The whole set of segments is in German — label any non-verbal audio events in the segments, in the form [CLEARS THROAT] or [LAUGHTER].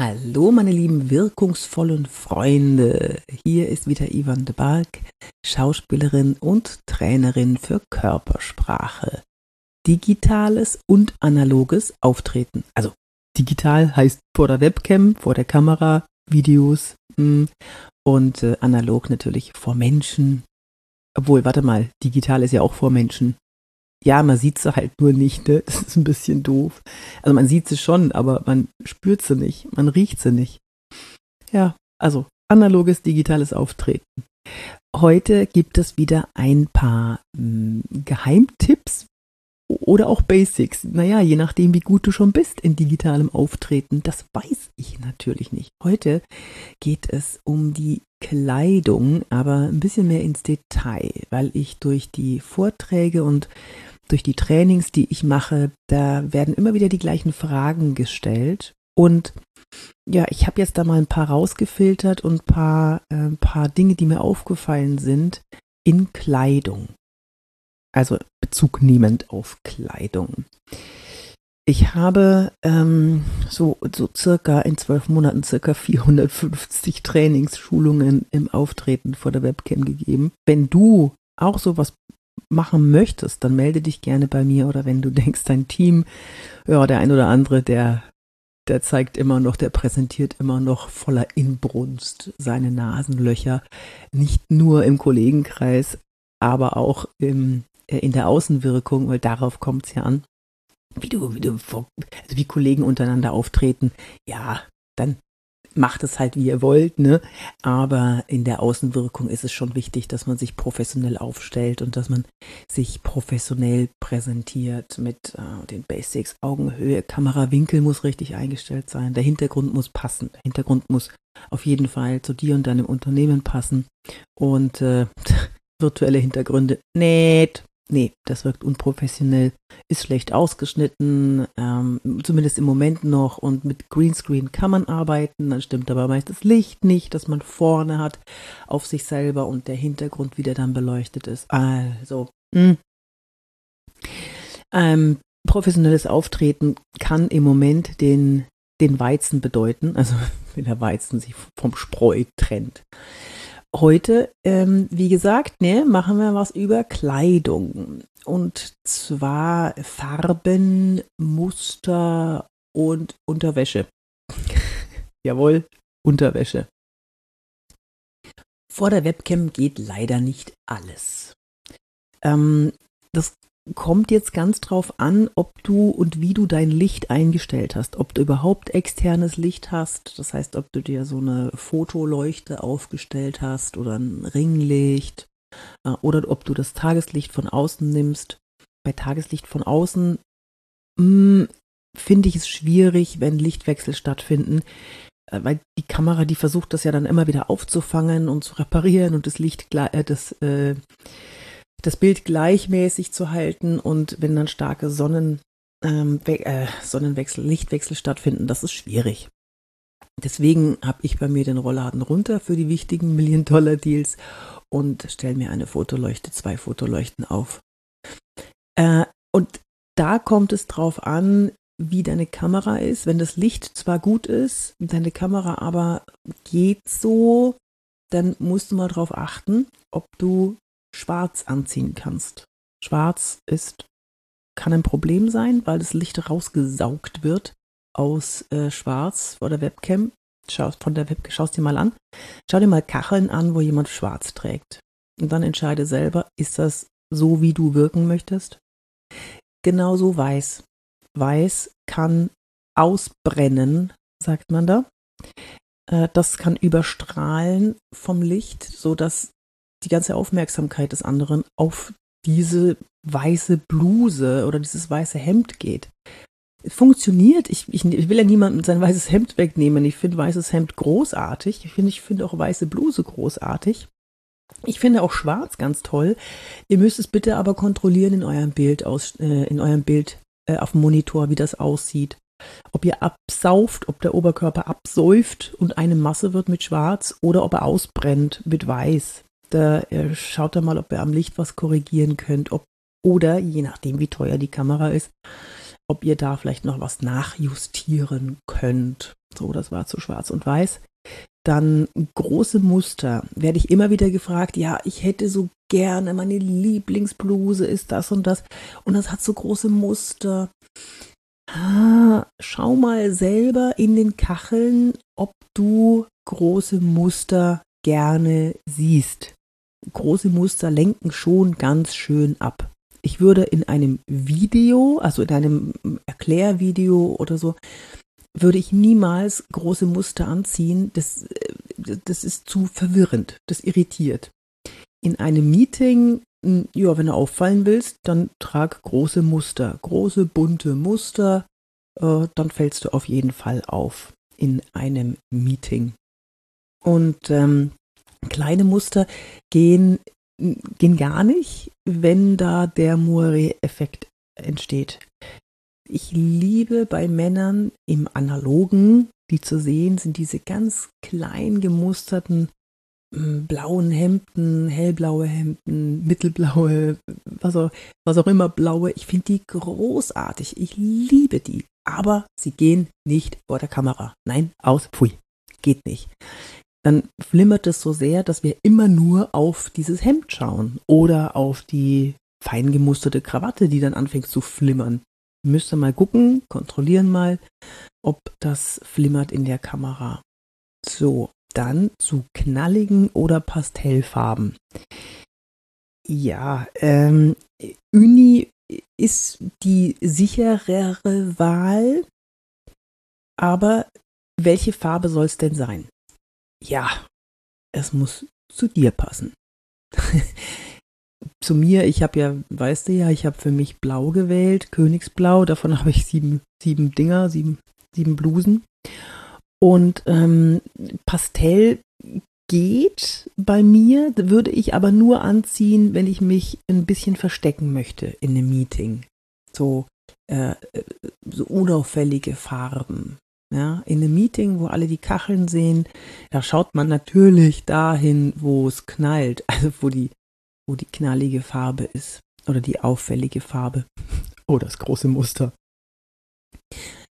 Hallo, meine lieben wirkungsvollen Freunde. Hier ist wieder Ivan de Barg, Schauspielerin und Trainerin für Körpersprache. Digitales und analoges Auftreten. Also digital heißt vor der Webcam, vor der Kamera, Videos hm, und äh, analog natürlich vor Menschen. Obwohl, warte mal, digital ist ja auch vor Menschen ja, man sieht sie halt nur nicht, ne? Das ist ein bisschen doof. Also man sieht sie schon, aber man spürt sie nicht, man riecht sie nicht. Ja, also analoges, digitales Auftreten. Heute gibt es wieder ein paar mh, hm, Geheimtipps oder auch Basics. Naja, je nachdem, wie gut du schon bist in digitalem Auftreten. Das weiß ich natürlich nicht. Heute geht es um die Kleidung, aber ein bisschen mehr ins Detail, weil ich durch die Vorträge und durch die Trainings, die ich mache, da werden immer wieder die gleichen Fragen gestellt. Und ja, ich habe jetzt da mal ein paar rausgefiltert und ein paar, äh, paar Dinge, die mir aufgefallen sind in Kleidung. Also Bezug nehmend auf Kleidung. Ich habe ähm, so, so circa in zwölf Monaten circa 450 Trainingsschulungen im Auftreten vor der Webcam gegeben. Wenn du auch sowas machen möchtest, dann melde dich gerne bei mir oder wenn du denkst, dein Team, ja, der ein oder andere, der, der zeigt immer noch, der präsentiert immer noch voller Inbrunst seine Nasenlöcher, nicht nur im Kollegenkreis, aber auch im, äh, in der Außenwirkung, weil darauf kommt es ja an. Wie du, wie du, also wie Kollegen untereinander auftreten, ja, dann macht es halt, wie ihr wollt, ne? Aber in der Außenwirkung ist es schon wichtig, dass man sich professionell aufstellt und dass man sich professionell präsentiert mit äh, den Basics, Augenhöhe, Kamerawinkel muss richtig eingestellt sein, der Hintergrund muss passen, der Hintergrund muss auf jeden Fall zu dir und deinem Unternehmen passen. Und äh, [LAUGHS] virtuelle Hintergründe, nicht nee, das wirkt unprofessionell, ist schlecht ausgeschnitten, ähm, zumindest im Moment noch. Und mit Greenscreen kann man arbeiten, dann stimmt aber meist das Licht nicht, das man vorne hat auf sich selber und der Hintergrund wieder dann beleuchtet ist. Also. Hm. Ähm, professionelles Auftreten kann im Moment den, den Weizen bedeuten, also [LAUGHS] wenn der Weizen sich vom Spreu trennt. Heute, ähm, wie gesagt, ne, machen wir was über Kleidung. Und zwar Farben, Muster und Unterwäsche. [LAUGHS] Jawohl, Unterwäsche. Vor der Webcam geht leider nicht alles. Ähm, das kommt jetzt ganz drauf an, ob du und wie du dein Licht eingestellt hast. Ob du überhaupt externes Licht hast, das heißt, ob du dir so eine Fotoleuchte aufgestellt hast oder ein Ringlicht äh, oder ob du das Tageslicht von außen nimmst. Bei Tageslicht von außen hm, finde ich es schwierig, wenn Lichtwechsel stattfinden, äh, weil die Kamera, die versucht das ja dann immer wieder aufzufangen und zu reparieren und das Licht, äh, das äh, das Bild gleichmäßig zu halten und wenn dann starke Sonnen, ähm, äh, Sonnenwechsel, Lichtwechsel stattfinden, das ist schwierig. Deswegen habe ich bei mir den Rollladen runter für die wichtigen [LAUGHS] Million-Dollar-Deals und stelle mir eine Fotoleuchte, zwei Fotoleuchten auf. Äh, und da kommt es drauf an, wie deine Kamera ist. Wenn das Licht zwar gut ist, deine Kamera aber geht so, dann musst du mal darauf achten, ob du schwarz anziehen kannst. Schwarz ist, kann ein Problem sein, weil das Licht rausgesaugt wird aus äh, Schwarz vor der Webcam. Schau, von der Webcam, schau dir mal an. Schau dir mal Kacheln an, wo jemand schwarz trägt. Und dann entscheide selber, ist das so, wie du wirken möchtest? Genauso weiß. Weiß kann ausbrennen, sagt man da. Äh, das kann überstrahlen vom Licht, sodass die ganze Aufmerksamkeit des anderen auf diese weiße Bluse oder dieses weiße Hemd geht. Funktioniert. Ich, ich, ich will ja niemandem sein weißes Hemd wegnehmen. Ich finde weißes Hemd großartig. Ich finde ich finde auch weiße Bluse großartig. Ich finde auch schwarz ganz toll. Ihr müsst es bitte aber kontrollieren in eurem Bild aus, äh, in eurem Bild äh, auf dem Monitor, wie das aussieht. Ob ihr absauft, ob der Oberkörper absäuft und eine Masse wird mit schwarz oder ob er ausbrennt mit weiß. Da äh, schaut er mal, ob ihr am Licht was korrigieren könnt. Ob, oder je nachdem, wie teuer die Kamera ist, ob ihr da vielleicht noch was nachjustieren könnt. So, das war zu schwarz und weiß. Dann große Muster. Werde ich immer wieder gefragt, ja, ich hätte so gerne, meine Lieblingsbluse ist das und das. Und das hat so große Muster. Ah, schau mal selber in den Kacheln, ob du große Muster gerne siehst. Große Muster lenken schon ganz schön ab. Ich würde in einem Video, also in einem Erklärvideo oder so, würde ich niemals große Muster anziehen. Das, äh, das ist zu verwirrend. Das irritiert. In einem Meeting, hm, ja, wenn du auffallen willst, dann trag große Muster, große bunte Muster. Äh, dann fällst du auf jeden Fall auf in einem Meeting. Und ähm, kleine Muster gehen, gehen gar nicht, wenn da der Moiré-Effekt entsteht. Ich liebe bei Männern im Analogen, die zu sehen sind, diese ganz klein gemusterten hm, blauen Hemden, hellblaue Hemden, mittelblaue, was auch, was auch immer blaue. Ich finde die großartig. Ich liebe die. Aber sie gehen nicht vor der Kamera. Nein, aus, pfui. Geht nicht. Dann flimmert es so sehr, dass wir immer nur auf dieses Hemd schauen oder auf die fein gemusterte Krawatte, die dann anfängt zu flimmern. Müsst ihr mal gucken, kontrollieren mal, ob das flimmert in der Kamera. So, dann zu knalligen oder Pastellfarben. Ja, ähm, Uni ist die sicherere Wahl, aber welche Farbe soll es denn sein? Ja, es muss zu dir passen. [LAUGHS] zu mir, ich habe ja, weißt du ja, ich habe für mich blau gewählt, Königsblau, davon habe ich sieben, sieben Dinger, sieben, sieben Blusen. Und ähm, Pastell geht bei mir, würde ich aber nur anziehen, wenn ich mich ein bisschen verstecken möchte in einem Meeting. So, äh, so unauffällige Farben. Ja, in einem Meeting, wo alle die Kacheln sehen, da schaut man natürlich dahin, wo es knallt, [LAUGHS] also wo die wo die knallige Farbe ist oder die auffällige Farbe oder [LAUGHS] oh, das große Muster.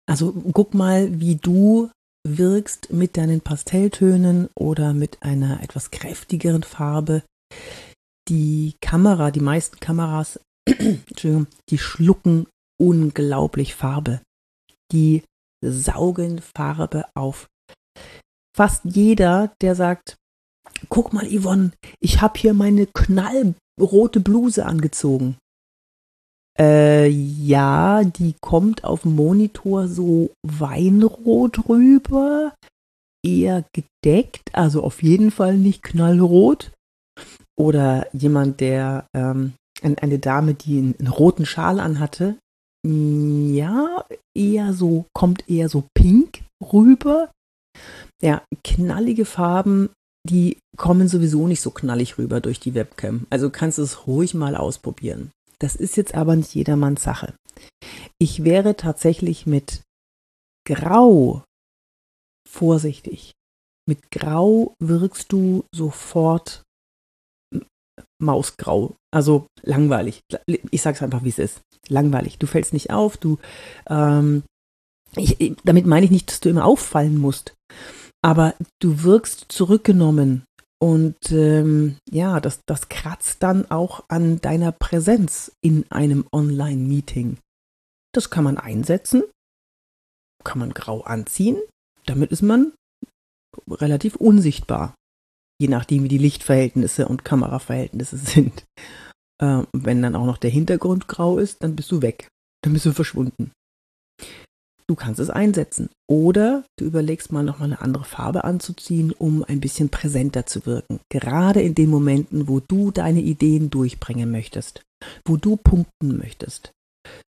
Also guck mal, wie du wirkst mit deinen Pastelltönen oder mit einer etwas kräftigeren Farbe. Die Kamera, die meisten Kameras, [CLEARS THROAT] die schlucken unglaublich Farbe. Die saugen Farbe auf. Fast jeder, der sagt, guck mal, Yvonne, ich habe hier meine knallrote Bluse angezogen. Äh, ja, die kommt auf dem Monitor so weinrot rüber, eher gedeckt, also auf jeden Fall nicht knallrot. Oder jemand, der, ähm, eine Dame, die einen, einen roten Schal anhatte, ja, eher so, kommt eher so pink rüber. Ja, knallige Farben die kommen sowieso nicht so knallig rüber durch die Webcam. Also kannst du es ruhig mal ausprobieren. Das ist jetzt aber nicht jedermanns Sache. Ich wäre tatsächlich mit Grau vorsichtig. Mit Grau wirkst du sofort Mausgrau. Also langweilig. Ich sag's einfach, wie es ist. Langweilig. Du fällst nicht auf, du ähm, ich, damit meine ich nicht, dass du immer auffallen musst aber du wirkst zurückgenommen. Und ähm, ja, das, das kratzt dann auch an deiner Präsenz in einem Online-Meeting. Das kann man einsetzen, kann man grau anziehen, damit ist man relativ unsichtbar, je nachdem wie die Lichtverhältnisse und Kameraverhältnisse [LAUGHS] sind. Äh, wenn dann auch noch der Hintergrund grau ist, dann bist du weg, dann bist du verschwunden. Du kannst es einsetzen. Oder du überlegst mal nochmal eine andere Farbe anzuziehen, um ein bisschen präsenter zu wirken. Gerade in den Momenten, wo du deine Ideen durchbringen möchtest, wo du punkten möchtest.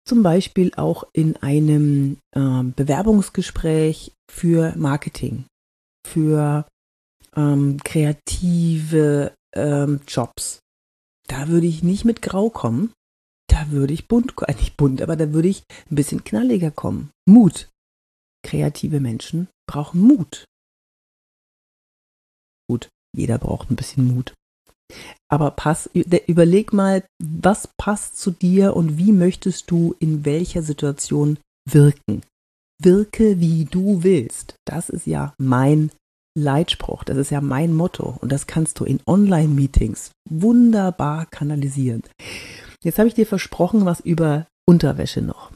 Zum Beispiel auch in einem äh, Bewerbungsgespräch für Marketing, für ähm, kreative ähm, Jobs. Da würde ich nicht mit Grau kommen, da würde ich bunt, äh, nicht bunt, aber da würde ich ein bisschen knalliger kommen. Mut. Kreative Menschen brauchen Mut. Gut, jeder braucht ein bisschen Mut. Aber pass, überleg mal, was passt zu dir und wie möchtest du in welcher Situation wirken? Wirke, wie du willst. Das ist ja mein Leitspruch, das ist ja mein Motto und das kannst du in Online-Meetings wunderbar kanalisieren. Jetzt habe ich dir versprochen, was über Unterwäsche noch.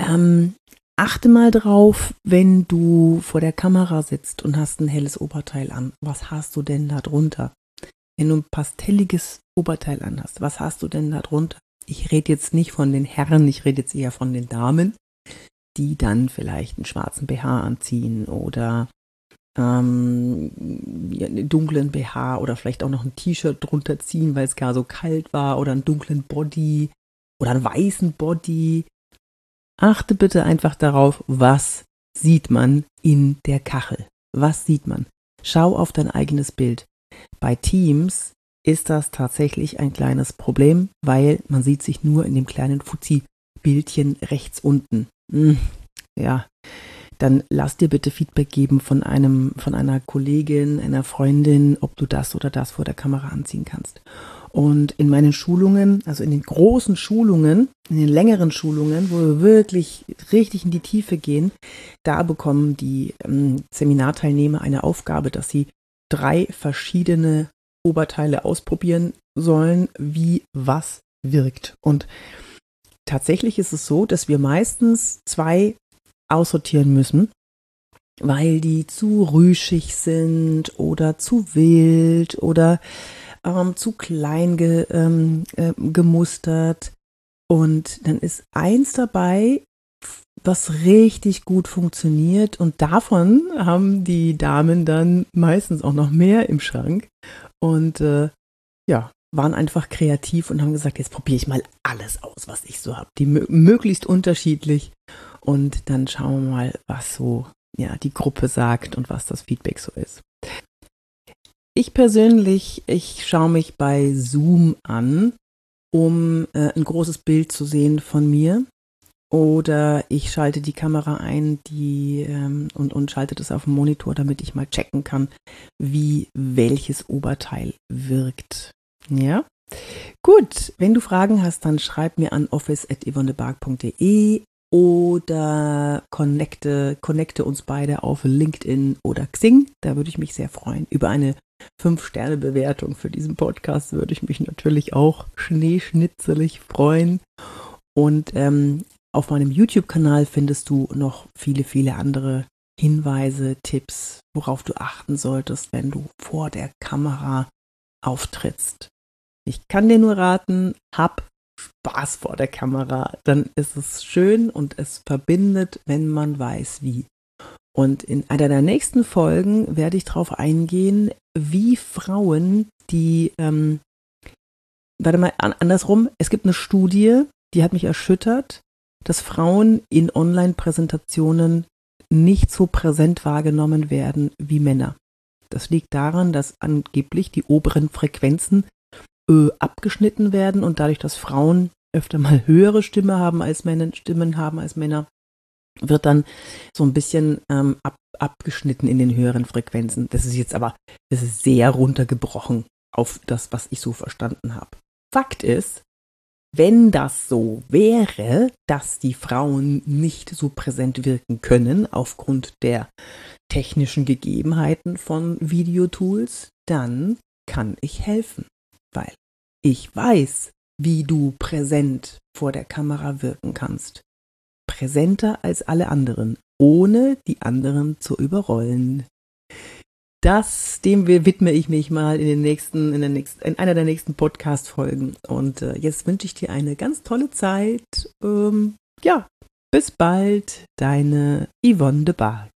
Ähm, achte mal drauf, wenn du vor der Kamera sitzt und hast ein helles Oberteil an. Was hast du denn da drunter? Wenn du ein pastelliges Oberteil an hast, was hast du denn da drunter? Ich rede jetzt nicht von den Herren, ich rede jetzt eher von den Damen, die dann vielleicht einen schwarzen BH anziehen oder ähm, dunklen BH oder vielleicht auch noch ein T-Shirt drunter ziehen, weil es gar so kalt war oder einen dunklen Body oder einen weißen Body. Achte bitte einfach darauf, was sieht man in der Kachel. Was sieht man? Schau auf dein eigenes Bild. Bei Teams ist das tatsächlich ein kleines Problem, weil man sieht sich nur in dem kleinen Fuzzi-Bildchen rechts unten. Hm, ja, dann lass dir bitte Feedback geben von einem, von einer Kollegin, einer Freundin, ob du das oder das vor der Kamera anziehen kannst. Und in meinen Schulungen, also in den großen Schulungen, in den längeren Schulungen, wo wir wirklich richtig in die Tiefe gehen, da bekommen die ähm, Seminarteilnehmer eine Aufgabe, dass sie drei verschiedene Oberteile ausprobieren sollen, wie was wirkt. Und tatsächlich ist es so, dass wir meistens zwei aussortieren müssen, weil die zu rüschig sind oder zu wild oder ähm, zu klein ge, ähm, äh, gemustert. Und dann ist eins dabei, was richtig gut funktioniert. Und davon haben die Damen dann meistens auch noch mehr im Schrank. Und äh, ja, waren einfach kreativ und haben gesagt, jetzt probiere ich mal alles aus, was ich so habe. Die möglichst unterschiedlich. Und dann schauen wir mal, was so ja, die Gruppe sagt und was das Feedback so ist. Ich persönlich, ich schaue mich bei Zoom an, um äh, ein großes Bild zu sehen von mir. Oder ich schalte die Kamera ein die, ähm, und, und schalte das auf dem Monitor, damit ich mal checken kann, wie welches Oberteil wirkt. Ja? Gut, wenn du Fragen hast, dann schreib mir an office.yvonnebark.de oder connecte, connecte uns beide auf LinkedIn oder Xing. Da würde ich mich sehr freuen. Über eine 5-Sterne-Bewertung für diesen Podcast würde ich mich natürlich auch schneeschnitzelig freuen. Und ähm, auf meinem YouTube-Kanal findest du noch viele, viele andere Hinweise, Tipps, worauf du achten solltest, wenn du vor der Kamera auftrittst. Ich kann dir nur raten, hab Spaß vor der Kamera, dann ist es schön und es verbindet, wenn man weiß wie. Und in einer der nächsten Folgen werde ich darauf eingehen, wie Frauen, die, ähm, warte mal, andersrum, es gibt eine Studie, die hat mich erschüttert, dass Frauen in Online-Präsentationen nicht so präsent wahrgenommen werden wie Männer. Das liegt daran, dass angeblich die oberen Frequenzen äh, abgeschnitten werden und dadurch, dass Frauen öfter mal [LAUGHS] höhere Stimme haben als Männer, Stimmen haben als Männer, wird dann so ein bisschen ähm, ab, abgeschnitten in den höheren Frequenzen. Das ist jetzt aber, das ist sehr runtergebrochen auf das, was ich so verstanden habe. Fakt ist, wenn das so wäre, dass die Frauen nicht so präsent wirken können aufgrund der technischen Gegebenheiten von Videotools, dann kann ich helfen weil ich weiß, wie du präsent vor der Kamera wirken kannst. Präsenter als alle anderen, ohne die anderen zu überrollen. Das, dem widme ich mich mal in den nächsten, in, der nächsten, in einer der nächsten Podcast-Folgen. Und äh, jetzt wünsche ich dir eine ganz tolle Zeit. Ähm, ja, bis bald, deine Yvonne de Barg.